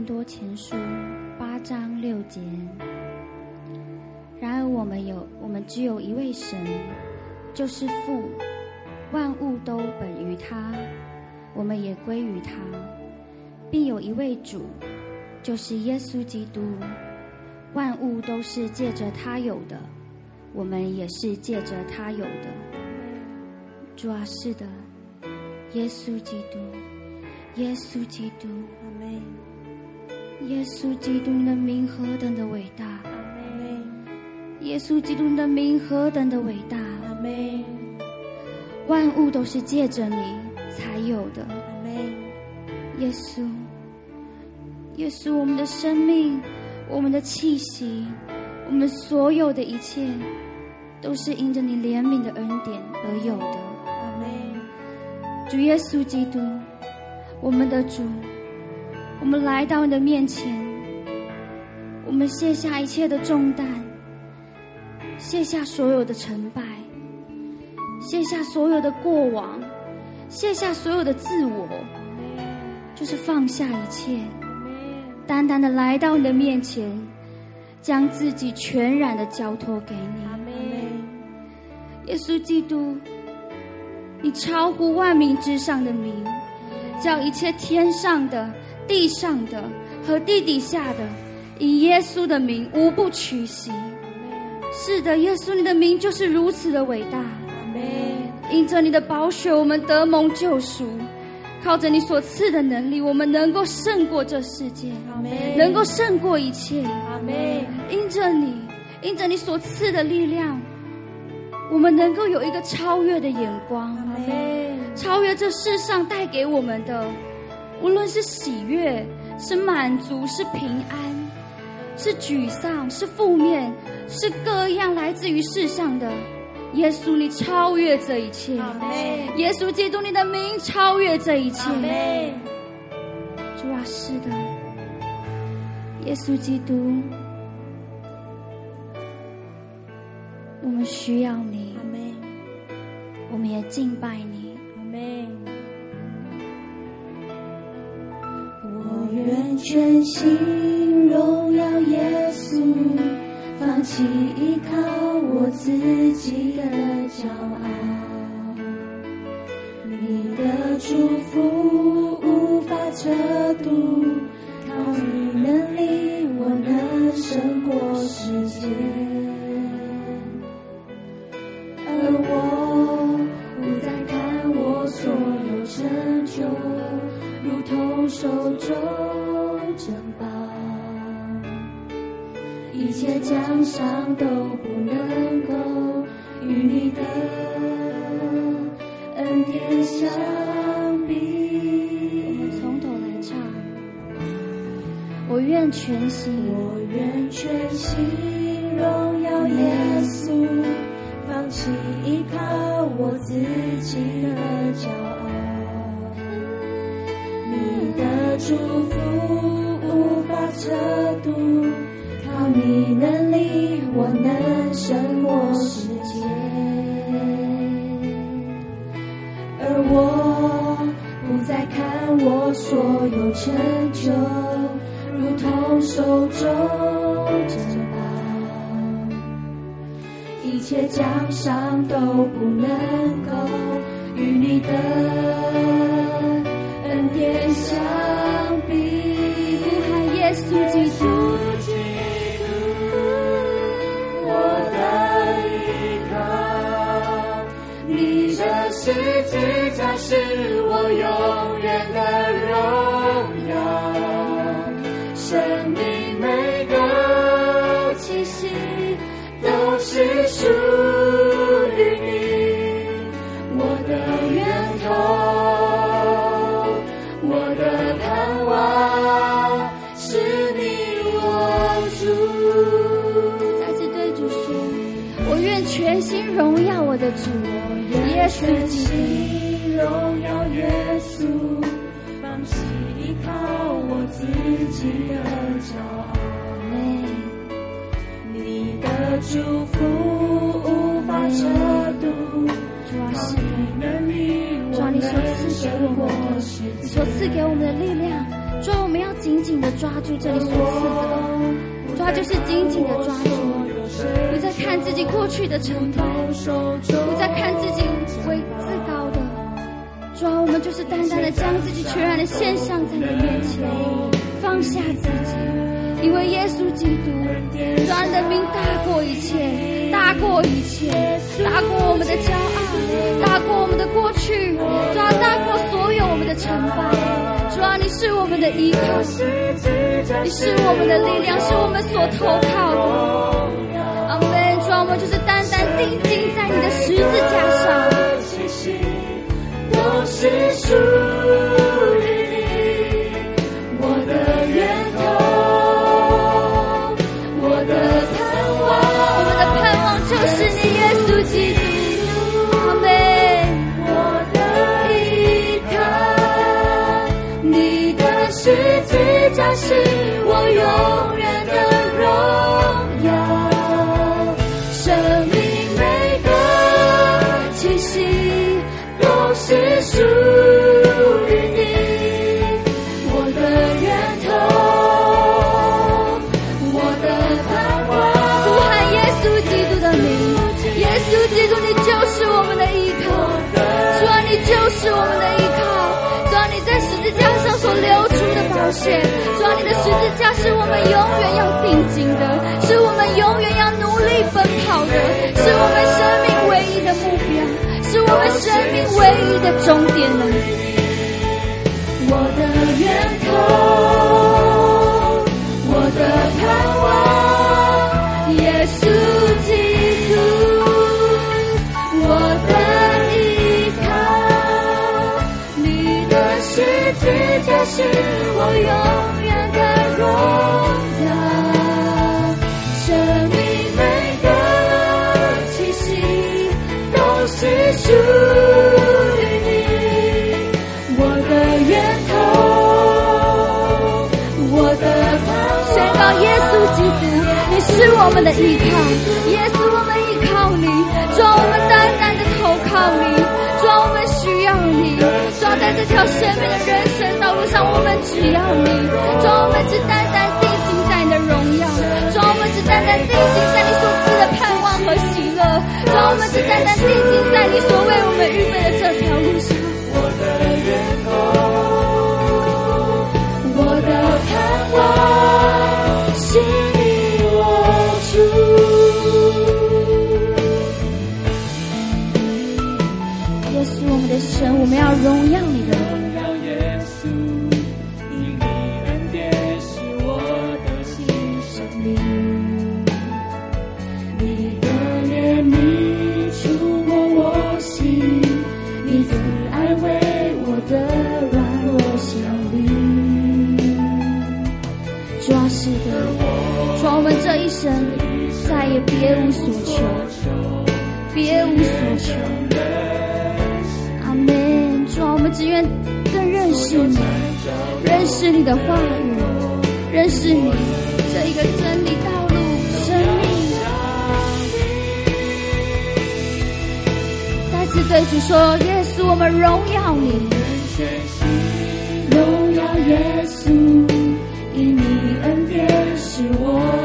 多前书八章六节。然而我们有，我们只有一位神，就是父，万物都本于他，我们也归于他，并有一位主，就是耶稣基督，万物都是借着他有的，我们也是借着他有的。主啊，是的，耶稣基督，耶稣基督，耶稣基督的名何等的伟大！耶稣基督的名何等的伟大！阿门。万物都是借着你才有的。阿门。耶稣，耶稣，我们的生命，我们的气息，我们所有的一切，都是因着你怜悯的恩典而有的。阿门。主耶稣基督，我们的主，我们来到你的面前，我们卸下一切的重担。卸下所有的成败，卸下所有的过往，卸下所有的自我，就是放下一切，单单的来到你的面前，将自己全然的交托给你。耶稣基督，你超乎万名之上的名，叫一切天上的、地上的和地底下的，以耶稣的名无不屈膝。是的，耶稣，你的名就是如此的伟大。因着你的宝血，我们得蒙救赎；靠着你所赐的能力，我们能够胜过这世界。能够胜过一切。因着你，因着你所赐的力量，我们能够有一个超越的眼光。超越这世上带给我们的，无论是喜悦、是满足、是平安。是沮丧，是负面，是各样来自于世上的。耶稣，你超越这一切。耶稣基督，你的名超越这一切。主啊，是的。耶稣基督，我们需要你。我们也敬拜你。愿全心。荣耀耶稣，放弃依靠我自己的骄傲。你的祝福无法测度，靠你能力，我能胜过世界。而我不再看我所有成就，手中珍宝。一切奖赏都不能够与你的恩典相比。我们从头来唱，我愿全心，我愿全心荣耀耶稣，放弃依靠我自己祝福无法测度。靠你能力，我能胜过世界。而我不再看我所有成就，如同手中珍宝，一切奖赏都不能够与你的恩典相十字架是我永远的荣耀，生命每个气息都是属于你，我的源头，我的盼望是你我主。再次对主说，我愿全心荣耀我的主。全心荣耀耶稣，放弃依靠我自己的骄傲。你的祝福无法测度，靠你能力，我能赐给我们的，你所赐给我们的力量，主，我们要紧紧的抓住这里所赐的，抓，就是紧紧的抓住，不再看自己过去的成败，不再看自己为自高的，主啊，我们就是单单的将自己全然的献上在你面前，放下自己。因为耶稣基督，主啊，你的名大过一切，大过一切，大过我们的骄傲，大过我们的过去，主啊，大过所有我们的成败。主啊，你是我们的依靠，你是我们的力量，是我们所投靠的。我就是单单定睛在你的十字架上，都是属。抓。你的十字架是我们永远要定睛的，是我们永远要努力奔跑的，是我们生命唯一的目标，是我们生命唯一的终点。我的源头，这是我永远的荣耀，生命每个气息都是属于你，我的源头，我的，宣告耶稣基督，你是我们的依靠，耶稣。在这条生命的人生道路上，我们只要你，主，我们只单单定睛在你的荣耀，主，我们只单单定睛在你所赐的盼望和喜乐，主，我们只单单定睛在你所为我们预备的这条路上。我的源头，我的盼望，是你我主。耶稣，我们的。神，我们要荣耀识你的话语，认识你这一个真理道路生命。再次对主说：耶稣，我们荣耀你，荣耀耶稣，因你恩典是我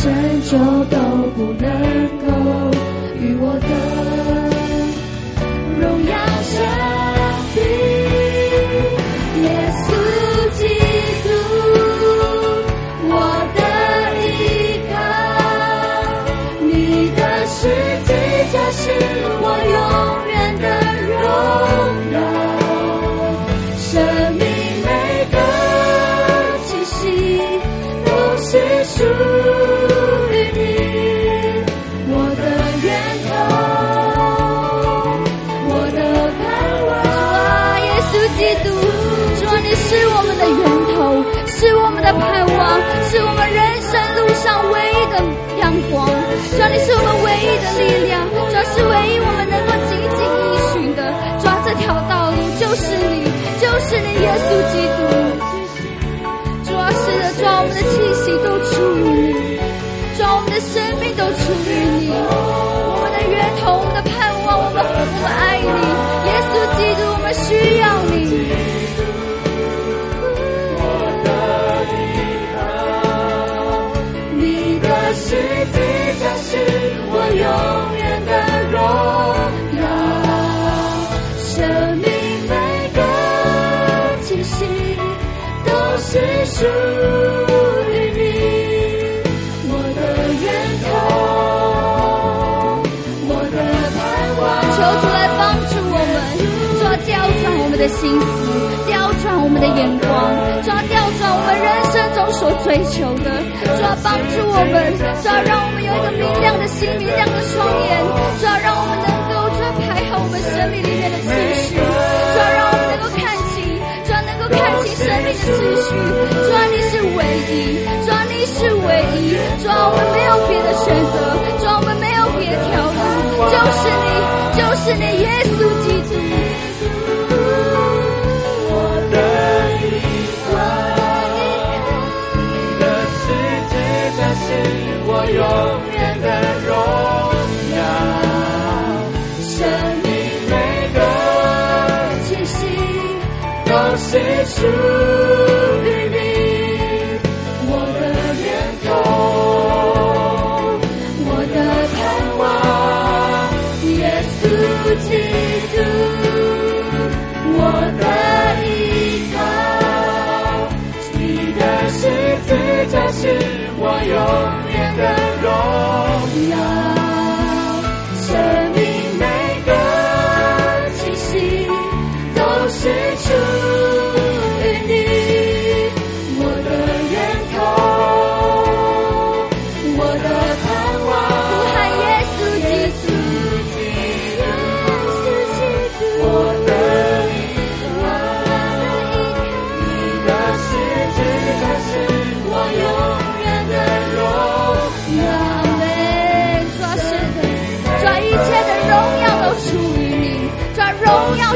拯救都不能够与我的力量，主要是唯一我们能够紧紧依循的。抓这条道路就是你，就是你，耶稣基督。主要是的，抓我们的气息都出于你，抓我们的生命都出于你。我们的源头，我们的盼望，我们我们爱你，耶稣基督，我们需要你。心思，调转我们的眼光，抓调转我们人生中所追求的，抓帮助我们，抓让我们有一个明亮的心、明亮的双眼，抓让我们能够抓排好我们生命里面的次序，永远的荣耀，生命每个气息都是属于你，我的源头，我的盼望，耶稣基督，我的依靠，你的十字架是。永远的荣耀，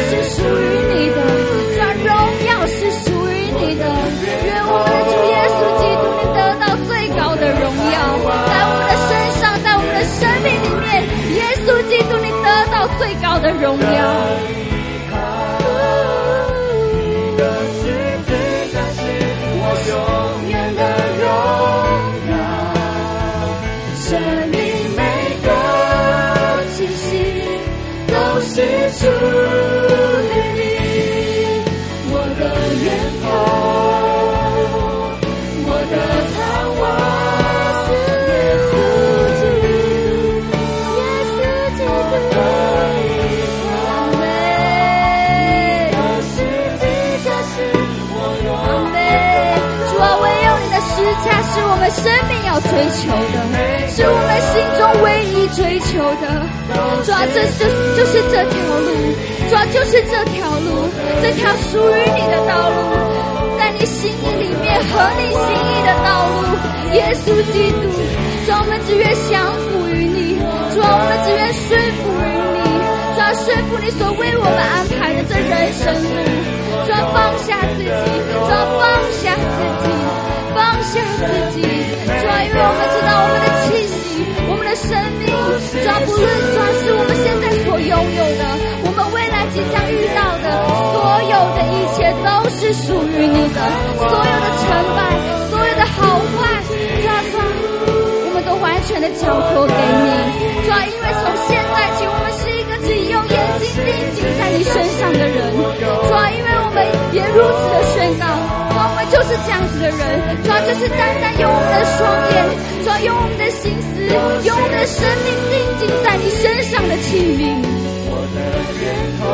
是属于你的而荣耀是属于你的。愿我们的主耶稣基督你得到最高的荣耀在我们的身上在我们的生命里面耶稣基督你得到最高的荣耀。你的是我永远的荣耀生命每个气息都是属生命要追求的，是我们心中唯一追求的。主啊，这就就是这条路，主啊，就是这条路，这条属于你的道路，在你心意里面合你心意的道路。耶稣基督，主，我们只愿降服于你，主，我们只愿顺服于你，主啊，顺服你所为我们安排的这人生路，主，放下自己，主，放下自己。放下自己，主啊，因为我们知道我们的气息，我们的生命，主啊，不论主啊，是我们现在所拥有的，我们未来即将遇到的，所有的一切都是属于你的，所有的成败，所有的好坏，主啊，主啊，我们都完全的交托给你，主啊，因为从现在起，我们是一个只用眼睛定睛在你身上的人，主啊，因为我们也如此的宣告。就是这样子的人，主要就是单单用我们的双眼，主要用我们的心思，用我们的生命定睛在你身上的器皿。我的天空，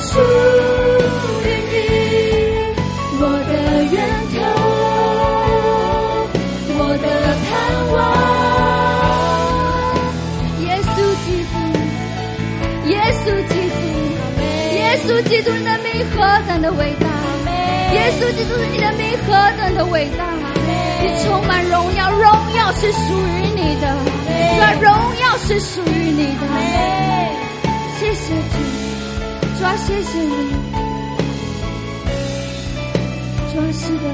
是属于你，我的源头，我的盼望。耶稣基督，耶稣基督，耶稣基督，你的名何等的伟大！耶稣基督，你的名何等的伟大！你充满荣耀，荣耀是属于你的，荣耀是属于你的。谢谢主，主啊，谢谢你，主啊，是的，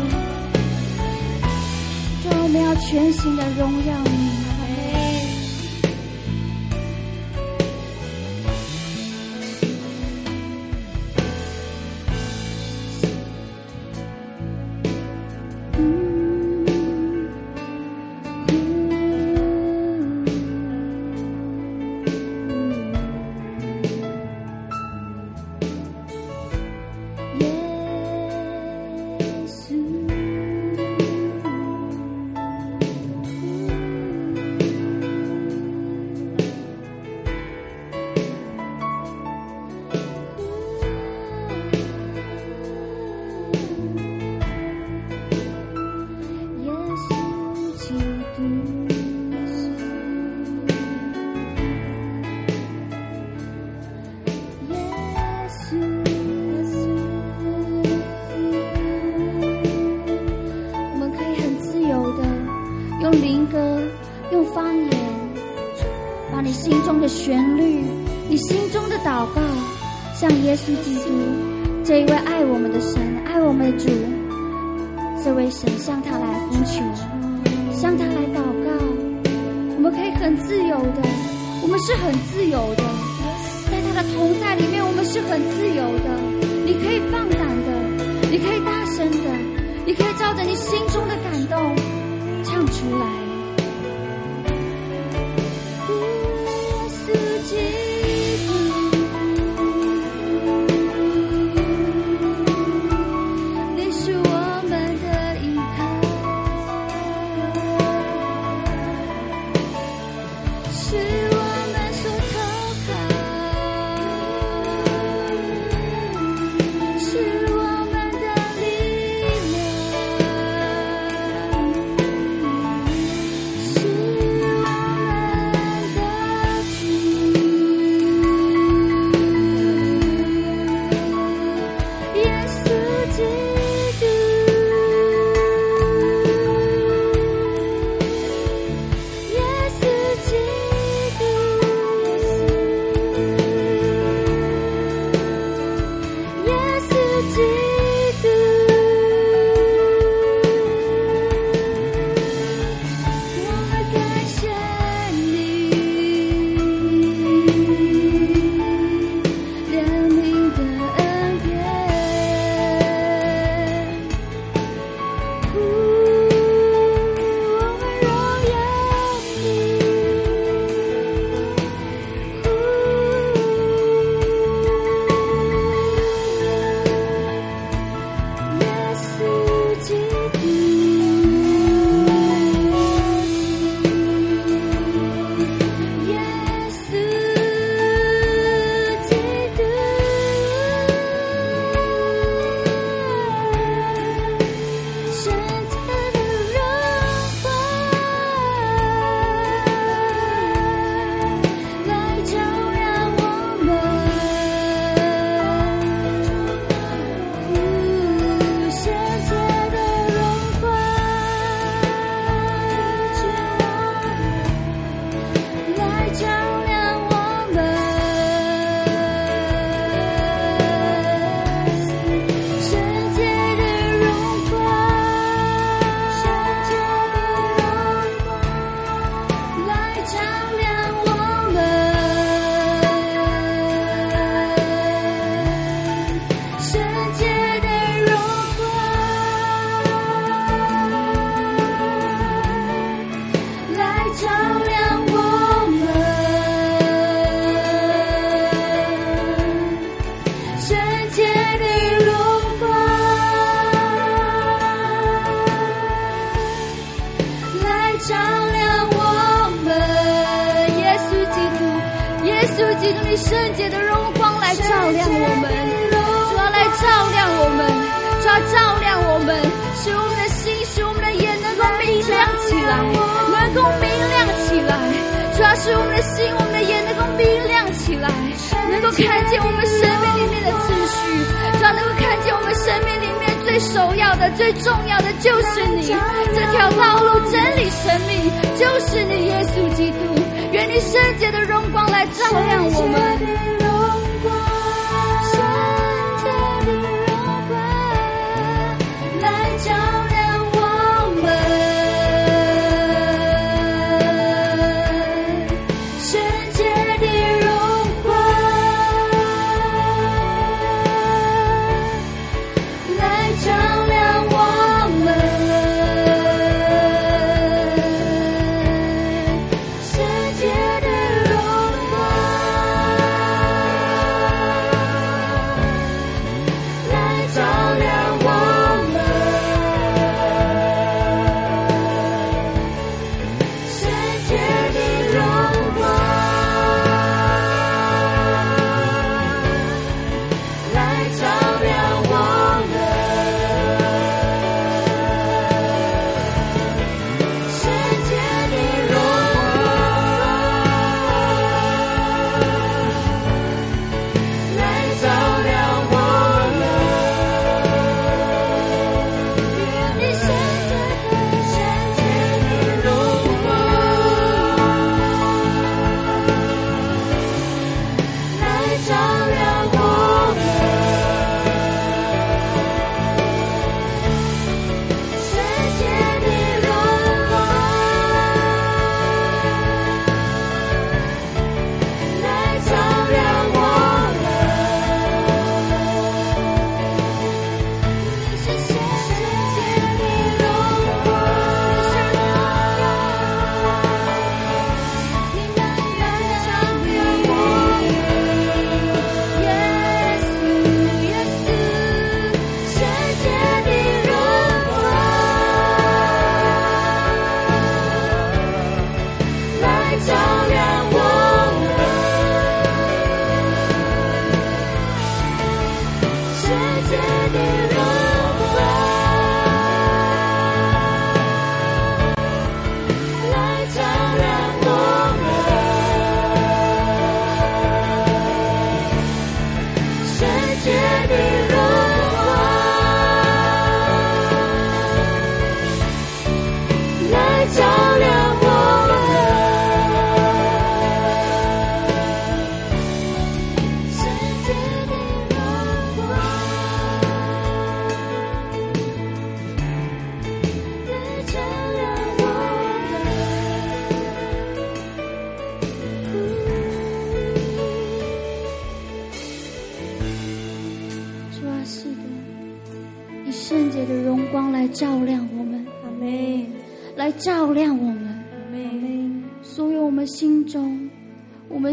主啊，我们要全新的荣耀你。很自由的。在他的同在里面我们是很自由的。你可以放胆的你可以大声的你可以照着你心中的感动唱出来。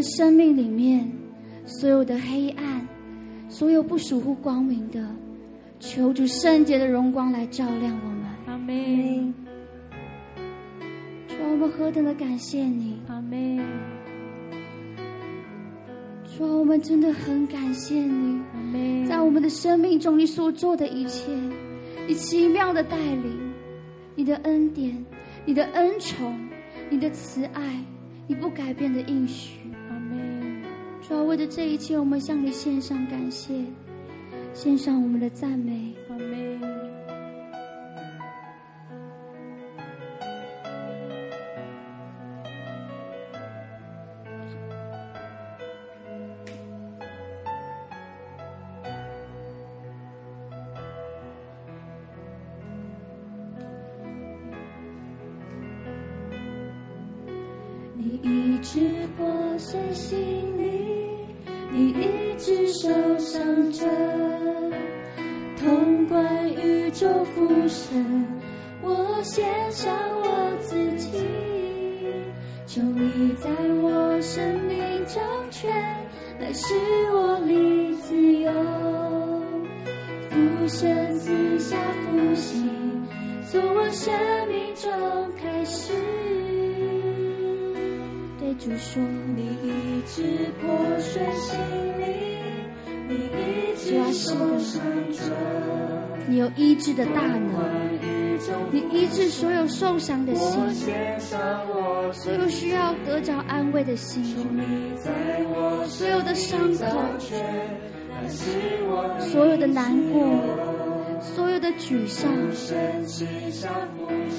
生命里面所有的黑暗，所有不属乎光明的，求主圣洁的荣光来照亮我们。阿门。主，我们何等的感谢你。阿门。主，我们真的很感谢你。阿门。在我们的生命中，你所做的一切，你奇妙的带领，你的恩典，你的恩宠，你的慈爱，你不改变的应许。主要为了这一切，我们向你献上感谢，献上我们的赞美。阿门。你一直破碎心。你一直受伤着，通关宇宙福生，我献上我。自己，求你在我生命掌权，来使我离自由。浮生四下复兴，从我生命中开始。主说：“你医治破碎心灵，你医治受伤者，你有医治的大能，你医治所有受伤的心，所有需要得着安慰的心，所有的伤口，所有的难过，所有的沮丧，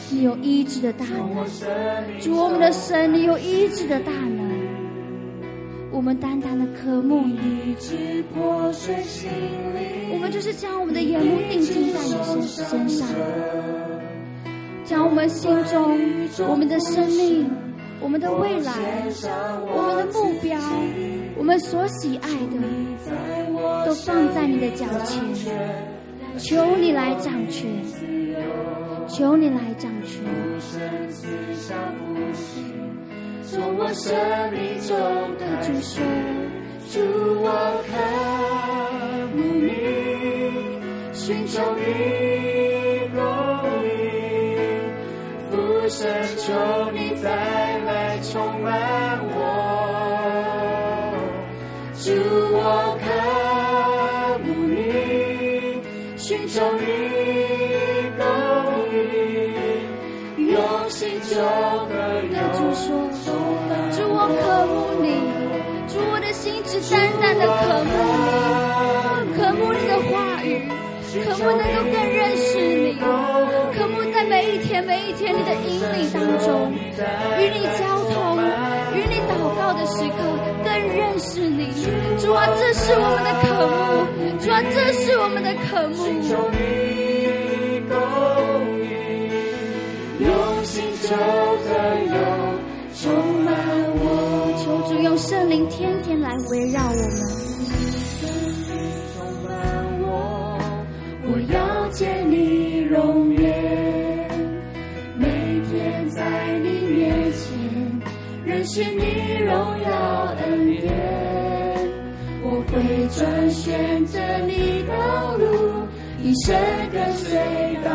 你有医治的大能。主，我们的神，你有医治的大能。我们单单的渴慕你，我们就是将我们的眼目定睛在你身身上，将我们心中、我们的生命、我们的未来、我们的目标、我们所喜爱的，都放在你的脚前，求你来掌权，求你来掌权。从我生命中的主神，主我渴慕你，寻求你供应，父神求你再来充满我的心只单单的渴慕你，渴慕你的话语，渴慕能够更认识你，渴慕在每一天每一天你的引领当中，与你交通，与你祷告的时刻更认识你。主啊，这是我们的渴慕，主啊，这是我们的渴慕。用心就可有充满我。求主用圣灵天天来围绕我们，充满我，我要见你容颜，每天在你面前认识你荣耀恩典，我会专选择你道路，一生跟随到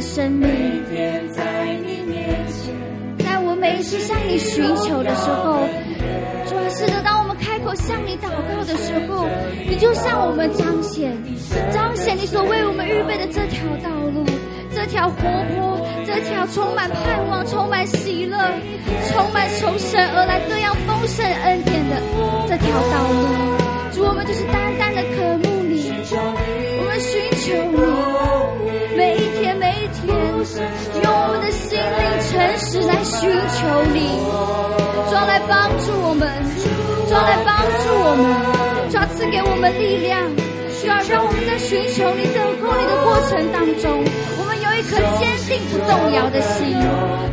生命。在我每一次向你寻求的时候，主要是的，当我们开口向你祷告的时候，你就向我们彰显，彰显你所为我们预备的这条道路。这条活泼，这条充满盼望、充满喜乐、充满从神而来各样丰盛恩典的这条道路，主，我们就是单单的渴慕你，我们寻求你，用我们的心灵诚实来寻求你，主来帮助我们，主来帮助我们，主赐给我们力量，需要让我们在寻求你、等候你的过程当中。我们有一颗坚定不动摇的心，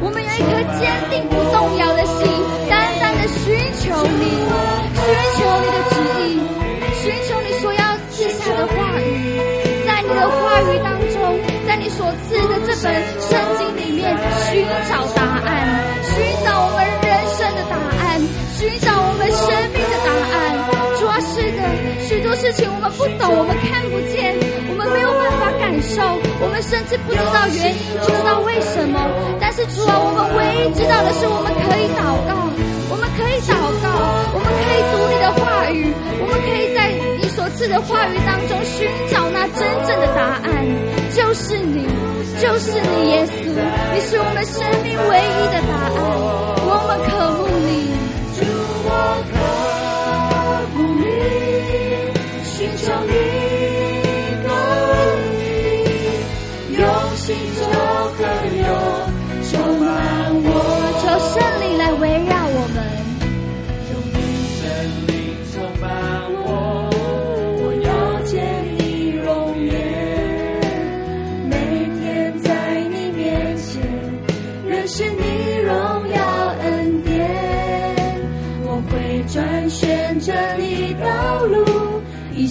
我们有一颗坚定不动摇的心，单单的寻求你，寻求你的旨意，寻求你所要赐下的话语，在你的话语当，你所赐的这本圣经里面寻找答案，寻找我们人生的答案，寻找我们生命的答案。主啊，是的，许多事情我们不懂，我们看不见，我们没有办法感受，我们甚至不知道原因，不知道为什么。但是主啊，我们唯一知道的是，我们可以祷告，我们可以祷告，我们可以读你的话语，我们可以在你所赐的话语当中寻找那真正的答案，就是你，就是你，耶稣，你是我们生命唯一的答案，我们渴慕你。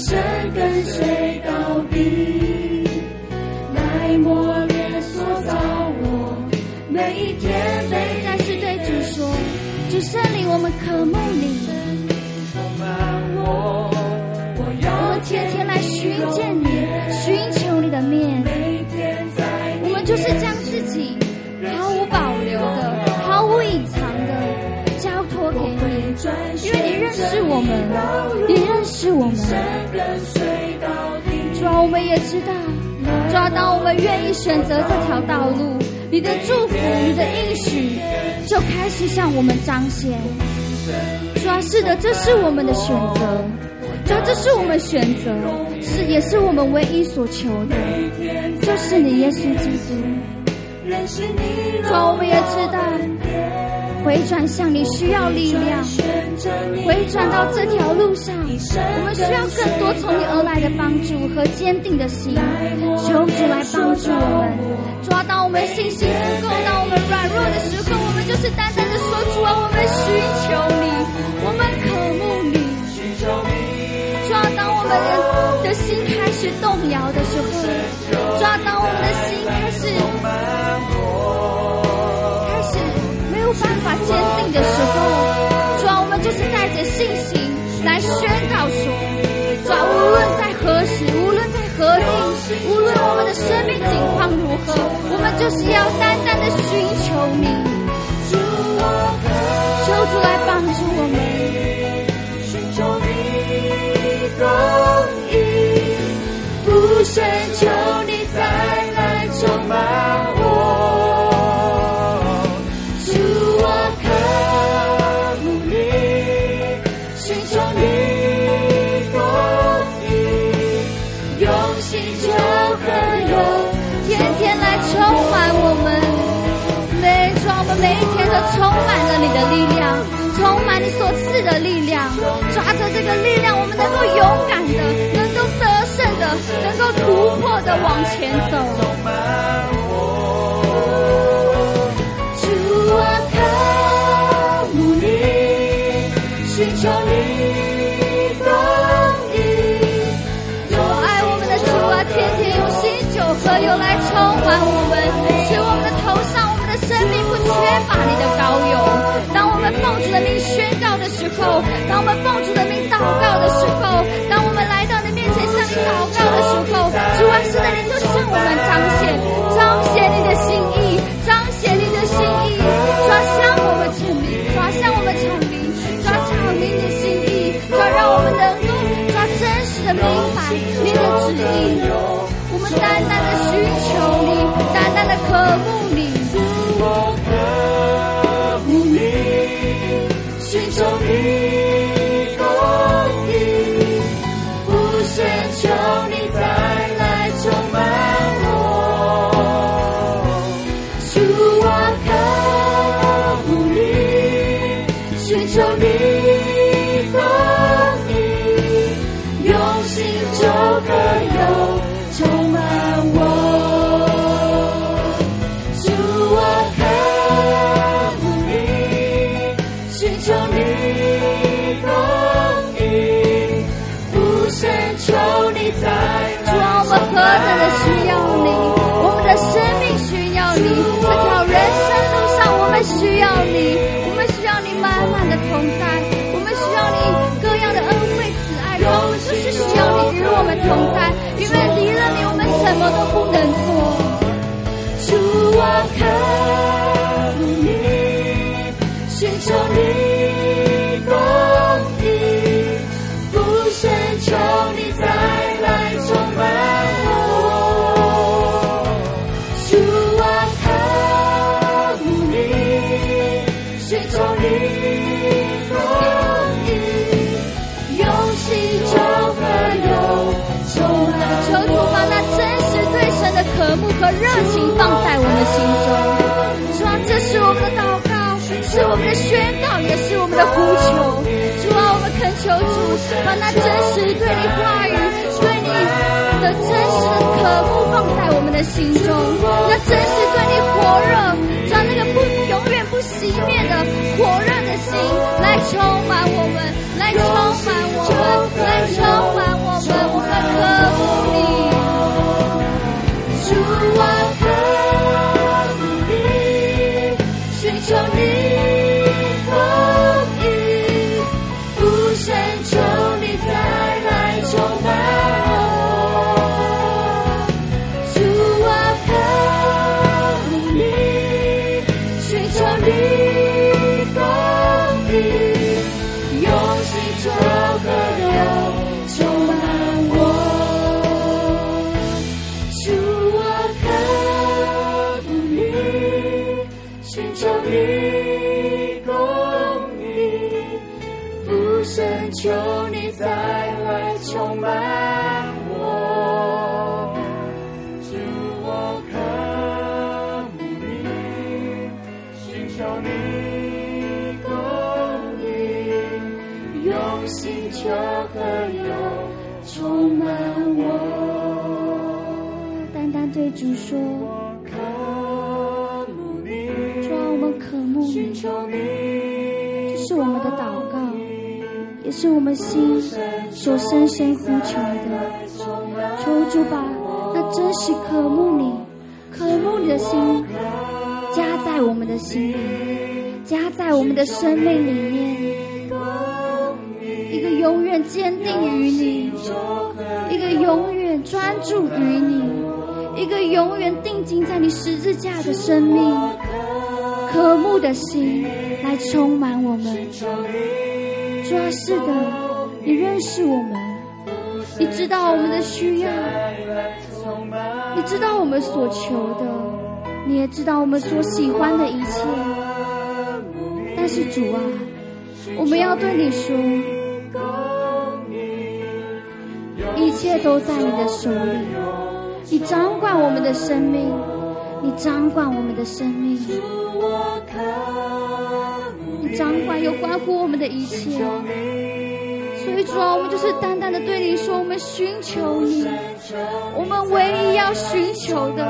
一生跟随到底，来磨。每一天，每再次对主说，主圣灵，我们渴慕你，我们天天来寻见你，寻求你的面。我们就是将自己毫无保留的、毫无隐藏的交托给你。因为你认识我们，你认识我们。主啊，我们也知道，主啊，当我们愿意选择这条道路，你的祝福，你的应许，就开始向我们彰显。主啊，是的，这是我们的选择。主，这是我们选择，是也是我们唯一所求的，就是你耶稣基督。主，我们也知道，回转向你需要力量，回转到这条路上，我们需要更多从你而来的帮助和坚定的心。求主来帮助我们。抓到我们信心不够，当我们软弱的时候，我们就是单单的说：主啊，我们寻求你，我们渴慕你。抓到我们的心开始动摇的时候，抓到我们的心开始坚定的时候，抓我们就是带着信心来宣告说：抓无论在何时，无论在何地，无论我们的生命境况如何，我们就是要单单的寻求你，求主来帮助我们，寻求你。公义，父神，勇敢的，能够得胜的，能够突破的，往前走。主啊，靠我们，祈求你供应。我爱我们的主啊，天天用新酒和油来充满我们，使我们的头上、我们的生命不缺乏你的膏油。当我们奉主的命宣告的时候。心中，主啊，这是我们的祷告，是我们的宣告，也是我们的呼求。主啊，我们恳求主，把那真实对你话语、对你的真实的渴慕放在我们的心中，那真实对你火热，让那个不永远不熄灭的火热的心来充满我们，来充满我们，来充满我们，我们渴慕你。是我们心所深深呼求的。求主把那真实渴慕你、渴慕你的心加在我们的心里，加在我们的生命里面。一个永远坚定于你，一个永远专注于你，一个永远定睛在你十字架的生命。渴慕的心来充满我们，主啊，是的，你认识我们，你知道我们的需要，你知道我们所求的，你也知道我们所喜欢的一切。但是主啊，我们要对你说，一切都在你的手里，你掌管我们的生命，你掌管我们的生命。掌管有关乎我们的一切，所以主啊，我们就是单单的对你说，我们寻求你，我们唯一要寻求的，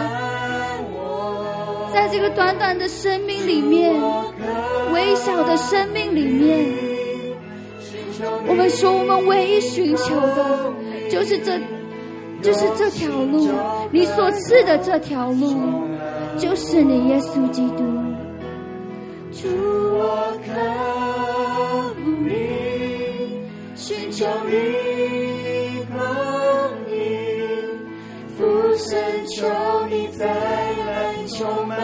在这个短短的生命里面，微小的生命里面，我们说我们唯一寻求的，就是这，就是这条路，你所赐的这条路，就是你耶稣基督。主，我渴慕你，寻求你供应，俯身，求你再来充满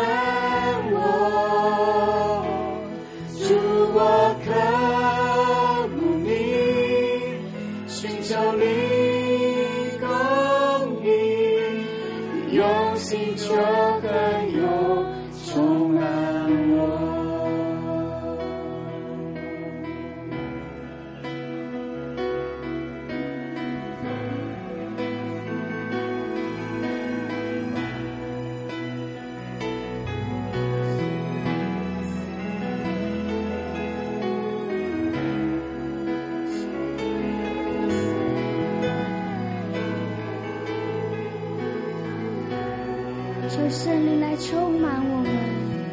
求圣灵来充满我们。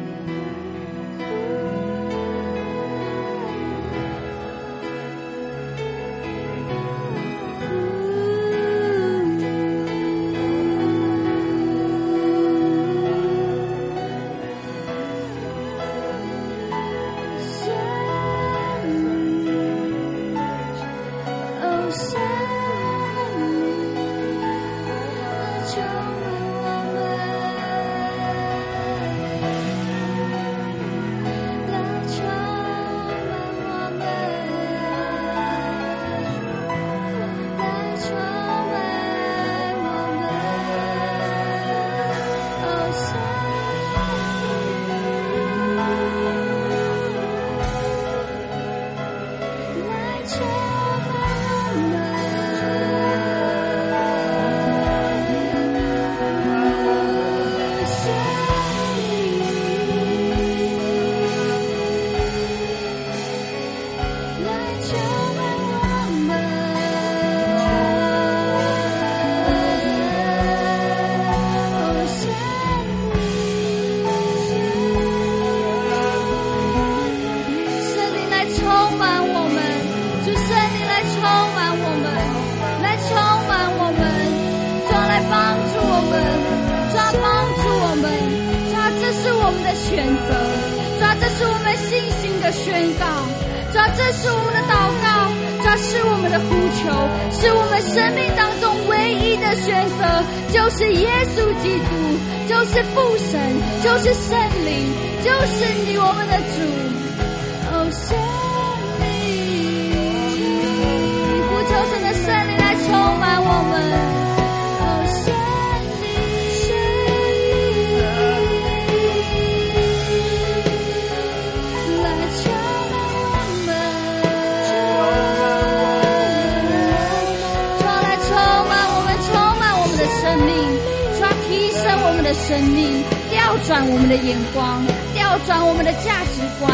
生命，调转我们的眼光，调转我们的价值观，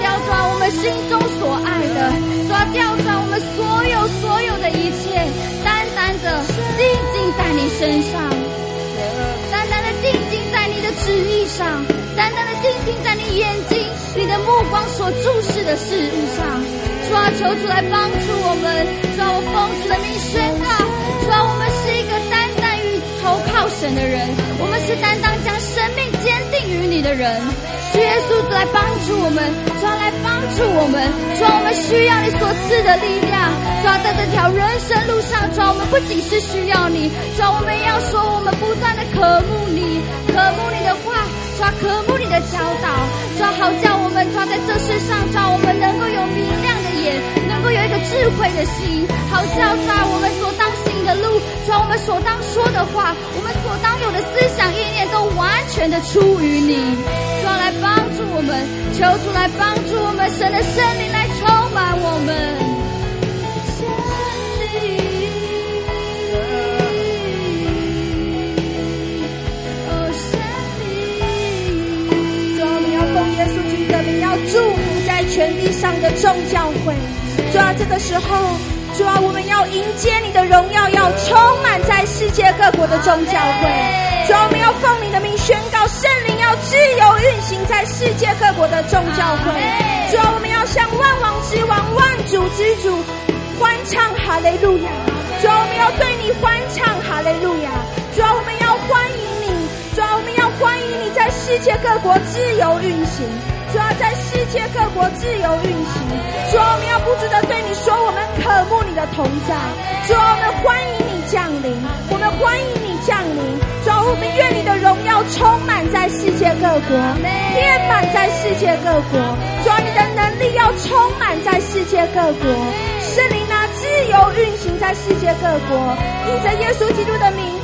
调转我们心中所爱的，主要调转我们所有所有的一切，单单的定睛在你身上，单单的定睛在你的旨意上，单单的定睛在你眼睛、你的目光所注视的事物上，主啊，求主来帮助我们，主啊，我奉主的名宣告，主啊，我们是一个神的人，我们是担当将生命坚定于你的人。主耶稣来帮助我们，主啊，来帮助我们，主啊，我们需要你所赐的力量。主啊，在这条人生路上，主啊，我们不仅是需要你，主啊，我们要说，我们不断的渴慕你，渴慕你的话，主啊，渴慕你的教导，主啊，好叫我们抓在这世上，主啊，我们能够有明亮的眼，能够有一个智慧的心，好叫在我们所的路，主啊，我们所当说的话，我们所当有的思想意念，都完全的出于你。主来帮助我们，求主来帮助我们，神的圣灵来充满我们。圣灵，哦，圣灵，主啊，我们要奉耶稣基督的名，要祝福在全地上的众教会。主啊，这个时候，主啊，我们要迎接你的荣耀，要充满在世界各国的众教会。主啊，我们要奉你的名宣告，圣灵要自由运行在世界各国的众教会。主啊，我们要向万王之王、万主之主欢唱哈利路亚。主啊，我们要对你欢唱哈利路亚。在世界各国自由运行。主啊，在世界各国自由运行。主啊，我们要不住的对你说，我们渴慕你的同在。主啊，我们欢迎你降临，我们欢迎你降临。主啊，我们愿你的荣耀充满在世界各国，遍满在世界各国。主啊，你的能力要充满在世界各国，圣灵啊，自由运行在世界各国。因着耶稣基督的名，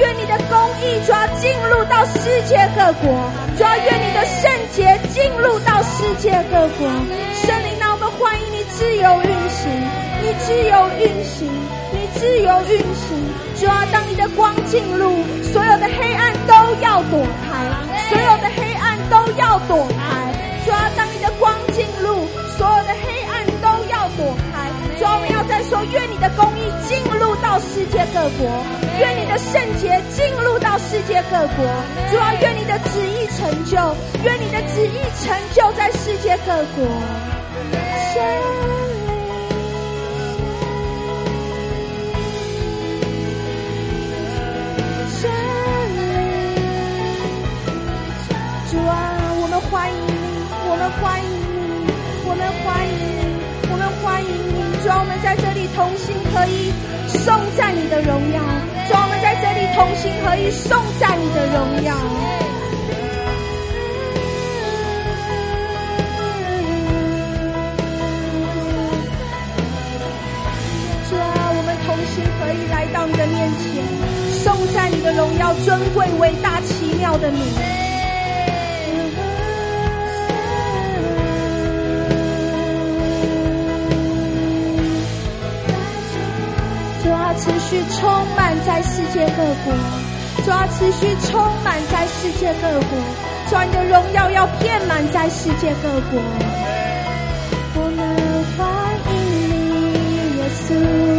愿你的公义主要进入到世界各国。主要，愿你的圣洁进入到世界各国。圣灵啊，我们欢迎你自由运行，你自由运行，你自由运行。主要，当你的光进入，所有的黑暗都要躲开，所有的黑暗都要躲开。主要，当你的光进入，所有的黑暗。主啊，我们要再说，愿你的公义进入到世界各国，愿你的圣洁进入到世界各国。主啊，愿你的旨意成就，愿你的旨意成就在世界各国。主啊，我们欢迎你，我们欢迎你，我们欢迎你，我们欢迎你。我们在这里同心合一，颂赞你的荣耀。主，我们在这里同心合一，颂赞你的荣耀。主啊，我们同心合一来到你的面前，颂赞你的荣耀，尊贵、伟大、奇妙的名。世界各国，抓，持续充满在世界各国，主啊，你的荣耀要遍满在世界各国。我们欢迎你，耶稣。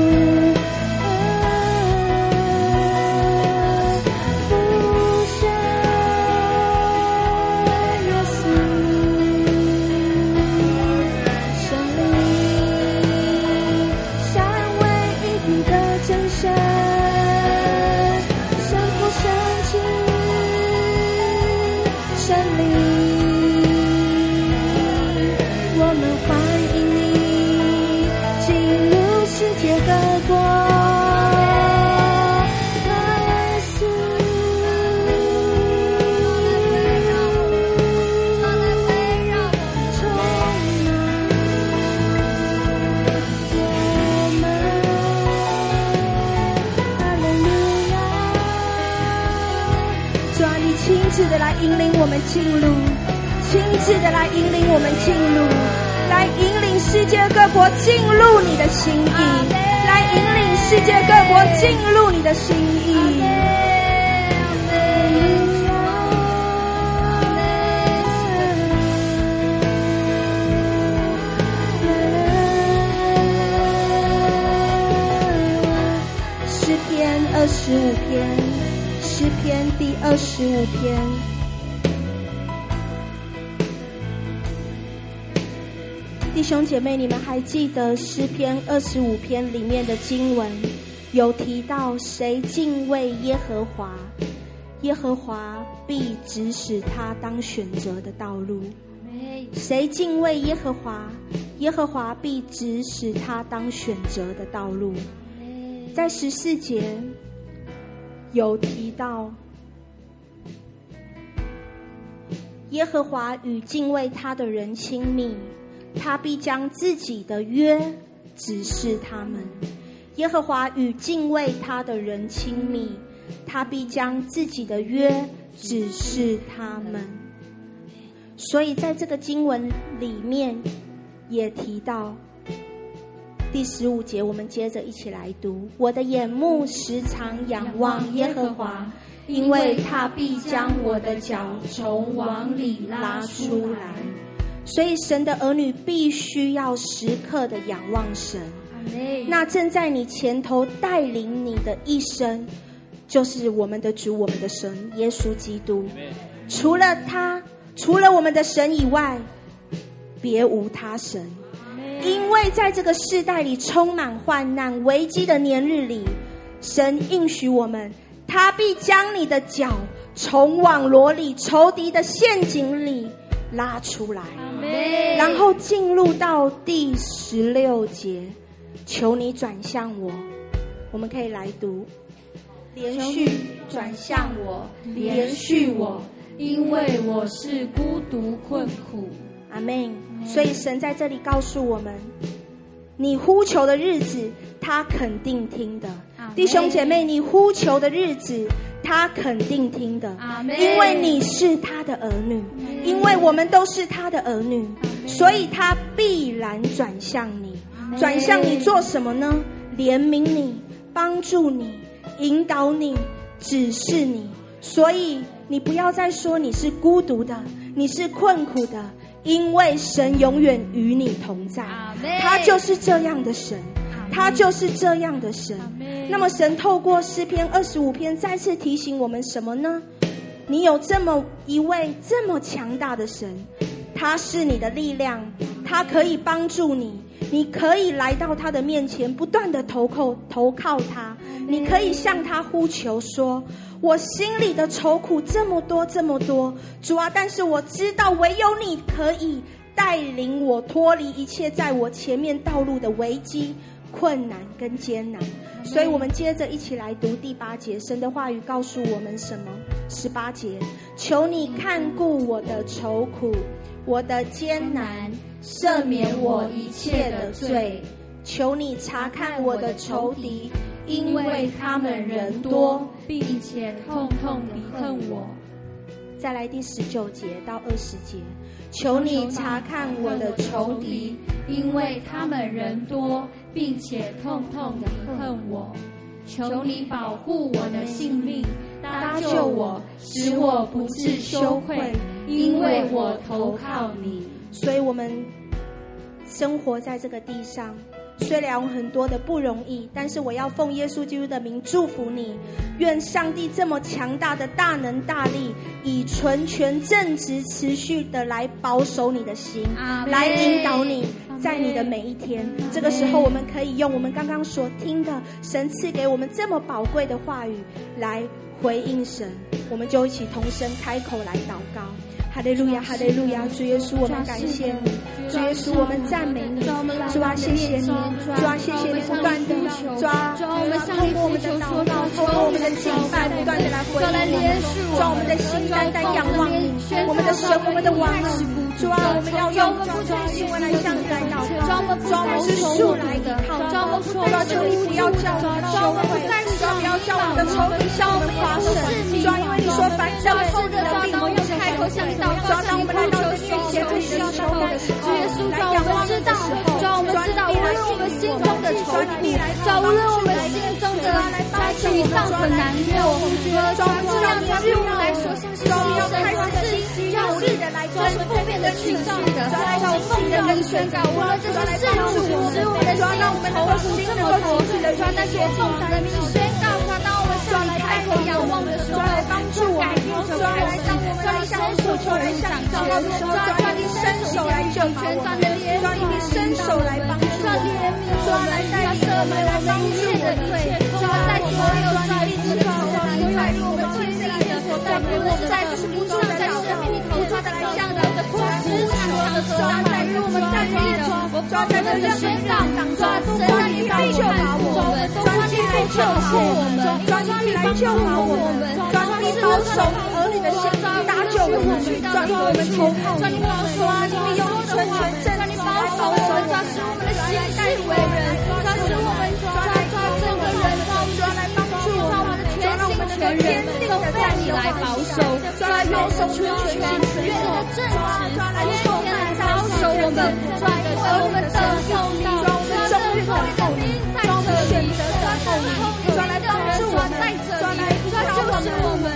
我们进入，亲自的来引领我们进入，来引领世界各国进入你的心意，来引领世界各国进入你的心意。诗篇二十五篇，诗篇第二十五篇。兄姐妹，你们还记得诗篇二十五篇里面的经文有提到谁敬畏耶和华，耶和华必指使他当选择的道路。谁敬畏耶和华，耶和华必指使他当选择的道路。在十四节有提到，耶和华与敬畏他的人亲密，他必将自己的约指示他们。耶和华与敬畏他的人亲密，他必将自己的约指示他们。所以，在这个经文里面，也提到第十五节。我们接着一起来读：我的眼目时常仰望耶和华，因为他必将我的脚从网里拉出来。所以，神的儿女必须要时刻的仰望神。那正在你前头带领你的一生，就是我们的主，我们的神耶稣基督。除了他。除了我们的神以外，别无他神。因为在这个世代里充满患难、危机的年日里，神应许我们，他必将你的脚从网罗里、仇敌的陷阱里拉出来。然后进入到第十六节，求你转向我。我们可以来读，连续转向我，连续我。因为我是孤独困苦，阿门。所以神在这里告诉我们：你呼求的日子，他肯定听的。弟兄姐妹，你呼求的日子，他肯定听的。因为你是他的儿女，因为我们都是他的儿女，所以他必然转向你。转向你做什么呢？怜悯你，帮助你，引导你，指示你。所以。你不要再说你是孤独的，你是困苦的，因为神永远与你同在。他就是这样的神，他就是这样的神。那么，神透过诗篇二十五篇再次提醒我们什么呢？你有这么一位这么强大的神，他是你的力量，他可以帮助你，你可以来到他的面前，不断的投靠投靠他，你可以向他呼求说。我心里的愁苦这么多这么多，主啊！但是我知道唯有你可以带领我脱离一切在我前面道路的危机、困难跟艰难。所以，我们接着一起来读第八节，神的话语告诉我们什么？十八节，求你看顾我的愁苦，我的艰难，赦免我一切的罪。求你查看我的仇敌。因为他们人多，并且痛痛地恨我。再来第十九节到二十节，求你查看我的仇敌，因为他们人多，并且痛痛地恨我。求你保护我的性命，搭救我，使我不致羞愧，因为我投靠你。所以我们生活在这个地上。虽然有很多的不容易，但是我要奉耶稣基督的名祝福你。愿上帝这么强大的大能大力，以纯全正直持续的来保守你的心，来引导你在你的每一天。这个时候，我们可以用我们刚刚所听的神赐给我们这么宝贵的话语来回应神。我们就一起同声开口来祷告。哈利路亚，哈利路亚，主耶稣，我们感谢你，主耶稣，我们赞美你，主啊，谢谢你，主啊，谢谢你不断的，主啊，我们通过我们的祷告，通过我们的敬拜，不断的来回应我们，主啊，我们的心单单仰望你，我们的神，我们的王，主啊，我们要用主啊经文来向你来祷告，主啊，我们是树来依靠，主啊，求你不要叫我们羞愧，主啊，不要叫我们的仇敌向我们夸胜，主啊，因为你说凡叫仇敌的，必蒙用开口向你。主啊，当我们来到这面前，这里的时候，主耶稣，主，我们知道，主啊，无论我们心中的仇敌，主啊，无论我们心中的仇敌，主啊，无论我们心中的在沮丧和难过，主啊，这样的日子来说，像是要开始要努力的来做负面的情绪的，要奉着人宣告，无论这是世俗，使我们的心头。苦这么多，主啊，但是我奉着人民宣告，主啊，当我们。主啊，来开口仰望的时候，主啊，来帮助我们，主啊，来当我们来向所求人向你祷告的时候，主啊，你伸手来救援，主啊，你伸手来帮助我们，主啊，来带领我们来帮助我们，主啊，在所有在地之中，主啊，你带领我们经历的所带给我们在生命中在生命里头，主啊，来向的的苦难的主啊，在与我们站立的，主啊，在这个身上，主啊，神啊，你必救拔我们，主啊，你必救我们，主啊，你必救我们，主啊，你保守儿女的心，搭救我们，主啊，我们求主啊，你保守啊，你用全权正义保守我们，主啊，使我们的心。带为人，啊，让我们的全人都被你来保守，主啊，愿守全权，愿你的正直，来天天来保守我们，主啊，为我们等候你，主啊，我们终日等候你，主啊，我们选择等候你，主啊，来帮助我们，主啊，来主啊，就是我们，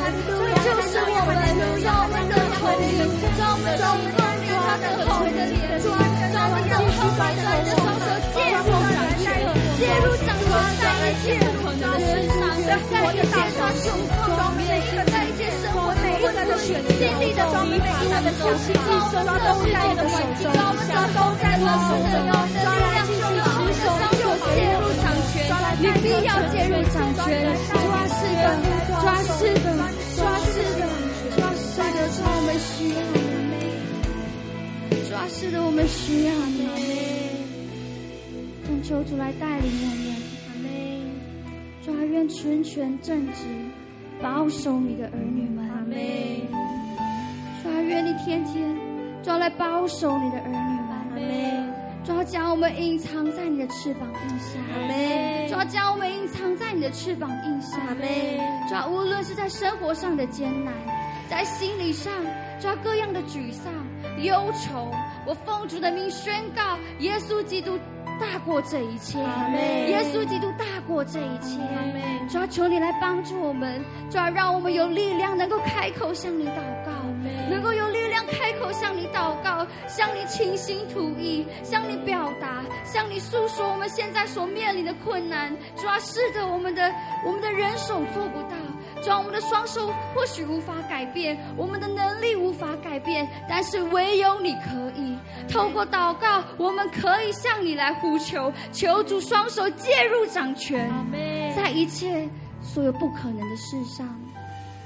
这就是我们，主啊，我们等候你，主啊，我们终日主啊，等候你的脸，主啊，主啊，我们等候你，主啊，你的双手介入掌权，介入掌在一切上雄壮每一个，在一切生活每一个的选经历的每一个的相信，主啊，我们都在你。的手中，主啊，我们都在你。的手中，用你。的力量，用你。的双手介入掌权，你。必要介入掌权，主啊，是的，主啊，是的，主啊，是的，主啊，是的，我们需要你，抓，是的，我们需要你。愿求主来带领我们，阿门。主啊，愿全权正直保守你的儿女们，阿门。主啊，愿你天天主啊来保守你的儿女们，阿门。主，将我们隐藏在你的翅膀荫下，阿门。主，将我们隐藏在你的翅膀荫下，阿门。主，无论是在生活上的艰难，在心理上，主啊，各样的沮丧、忧愁，我奉主的名宣告，耶稣基督。大过这一切，耶稣基督大过这一切。主要求你来帮助我们，主要让我们有力量能够开口向你祷告，能够有力量开口向你祷告，向你倾心吐意，向你表达，向你诉说我们现在所面临的困难。主要是的，我们的我们的人手做不到。主啊，我们的双手或许无法改变，我们的能力无法改变，但是唯有你可以。透过祷告，我们可以向你来呼求，求主双手介入掌权，在一切所有不可能的事上，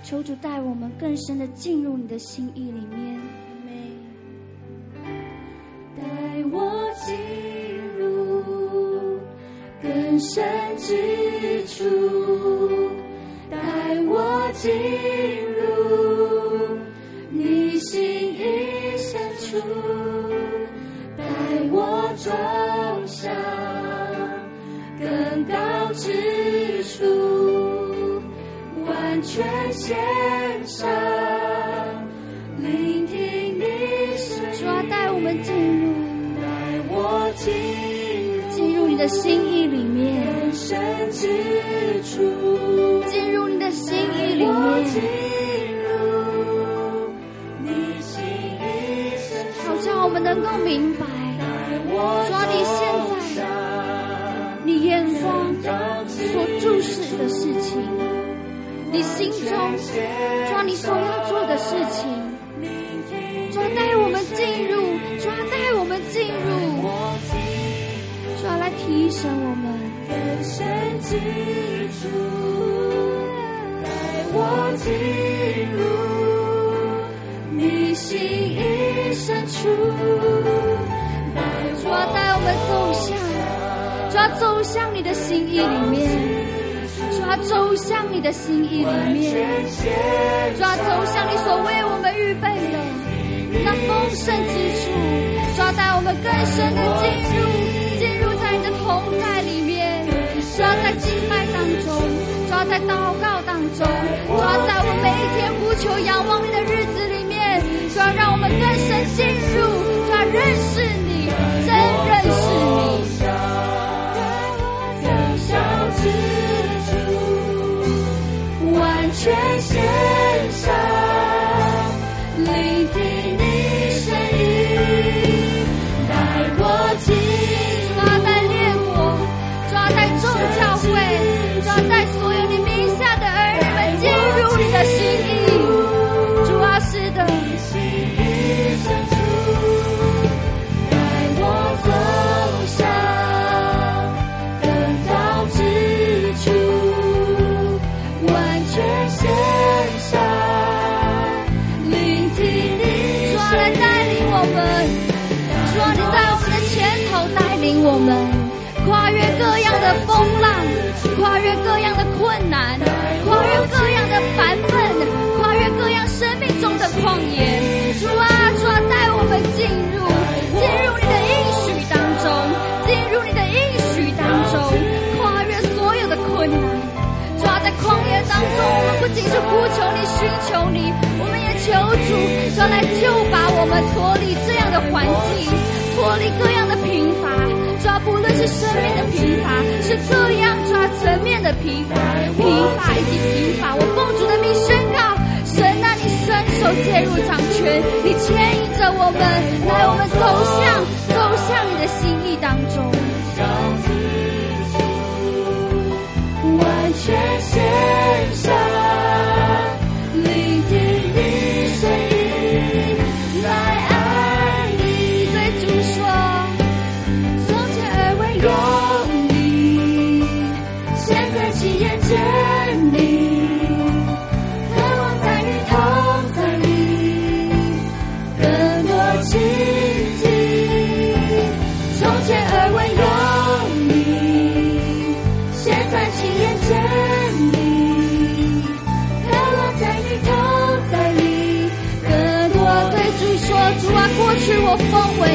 求主带我们更深的进入你的心意里面，带我进入更深之处。带我进入你心意深处，带我走向更高之处，完全献上，聆听你声音。主啊，带我们进入，带我进入，进入你的心意里面，更深之处。心意里面，好像我们能够明白，抓你现在你眼光所注视的事情，你心中抓你所要做的事情，抓带我们进入，抓带我们进入，抓来提升我们。主，带我进入你心意深处，主啊，带我们走向，主啊，走向你的心意里面，主啊，走向你的心意里面，主啊，走向你所为我们预备的那丰盛之处，主啊，带我们更深的进入，祷告当中，主在我每一天呼求仰望你的日子里面，主要让我们更深进入，主要认识你，真认识你。全献是呼求你、寻求你，我们也求主，主来救拔我们脱离这样的环境，脱离各样的贫乏。抓，不论是生命的贫乏，是各样抓层面的贫乏、贫乏以及贫乏，我奉主的名宣告。神啊，你伸手介入掌权，你牵引着我们，来我们走向走向你的心意当中，完全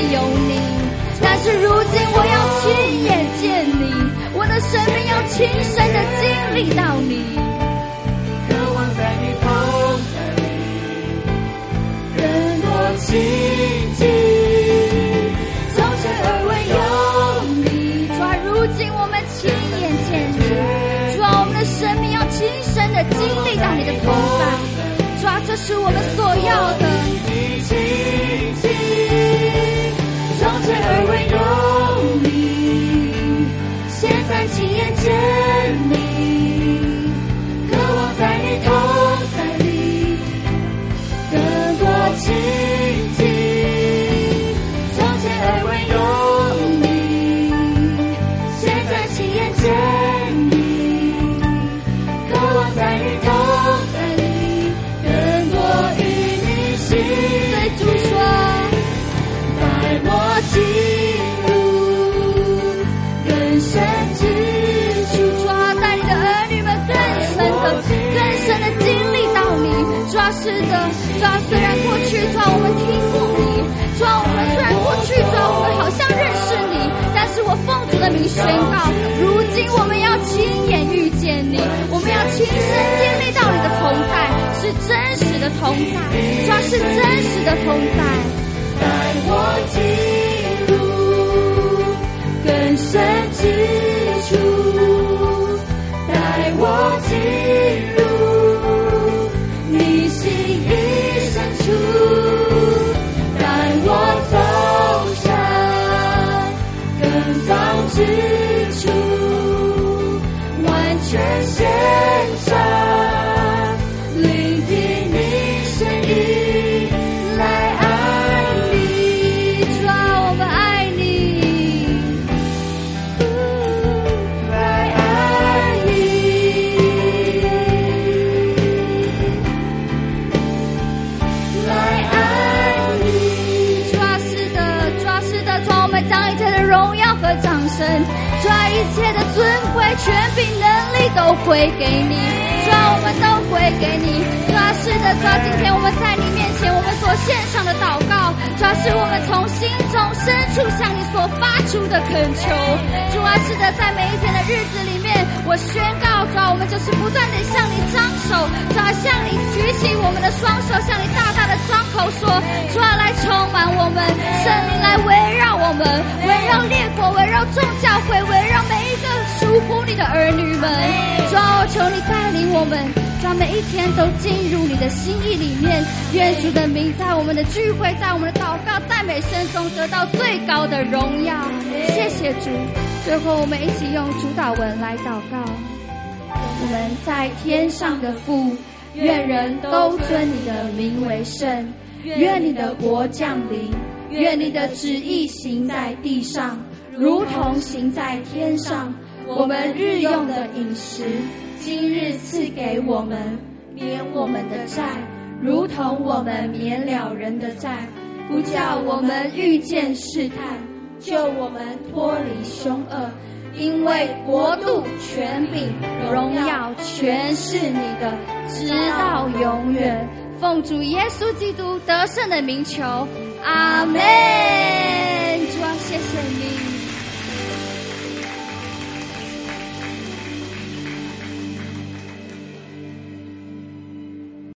有你，但是如今我要亲眼见你，我的生命要亲身的经历到你。渴望在你同在里，更多奇迹。从前而未有你，主啊，如今我们亲眼见你，主啊，我们的生命要亲身的经历到你的同在，主啊，这是我们所要的。是的，抓，虽然过去，抓，我们听过你，抓，我们虽然过去，抓，我们好像认识你，但是我奉主的名宣告，如今我们要亲眼遇见你，我们要亲身经历到你的同在，是真实的同在，抓，是真实的同在，带我进归给你，主啊，我们都归给你，主啊，是的，主啊，今天我们在你面前，我们所献上的祷告，主啊，是我们从心中深处向你所发出的恳求，主啊，是的，在每一天的日子里面，我宣告，主啊，我们就是不断的向你张手，主啊，向你举起我们的双手，向你大大的张口说，主啊，来充满我们，圣灵来围绕我们，围绕列国，围绕众教会，围绕。每一个属乎你的儿女们，主啊，求你带领我们，让每一天都进入你的心意里面。愿主的名在我们的聚会，在我们的祷告、赞美声中得到最高的荣耀。谢谢主。最后，我们一起用主祷文来祷告。我们在天上的父，愿人都尊你的名为圣。愿你的国降临。愿你的旨意行在地上。如同行在天上，我们日用的饮食，今日赐给我们，免我们的债，如同我们免了人的债，不叫我们遇见试探，救我们脱离凶恶。因为国度、权柄、荣耀，全是你的，直到永远。奉主耶稣基督得胜的名求，阿门。主啊，谢谢你。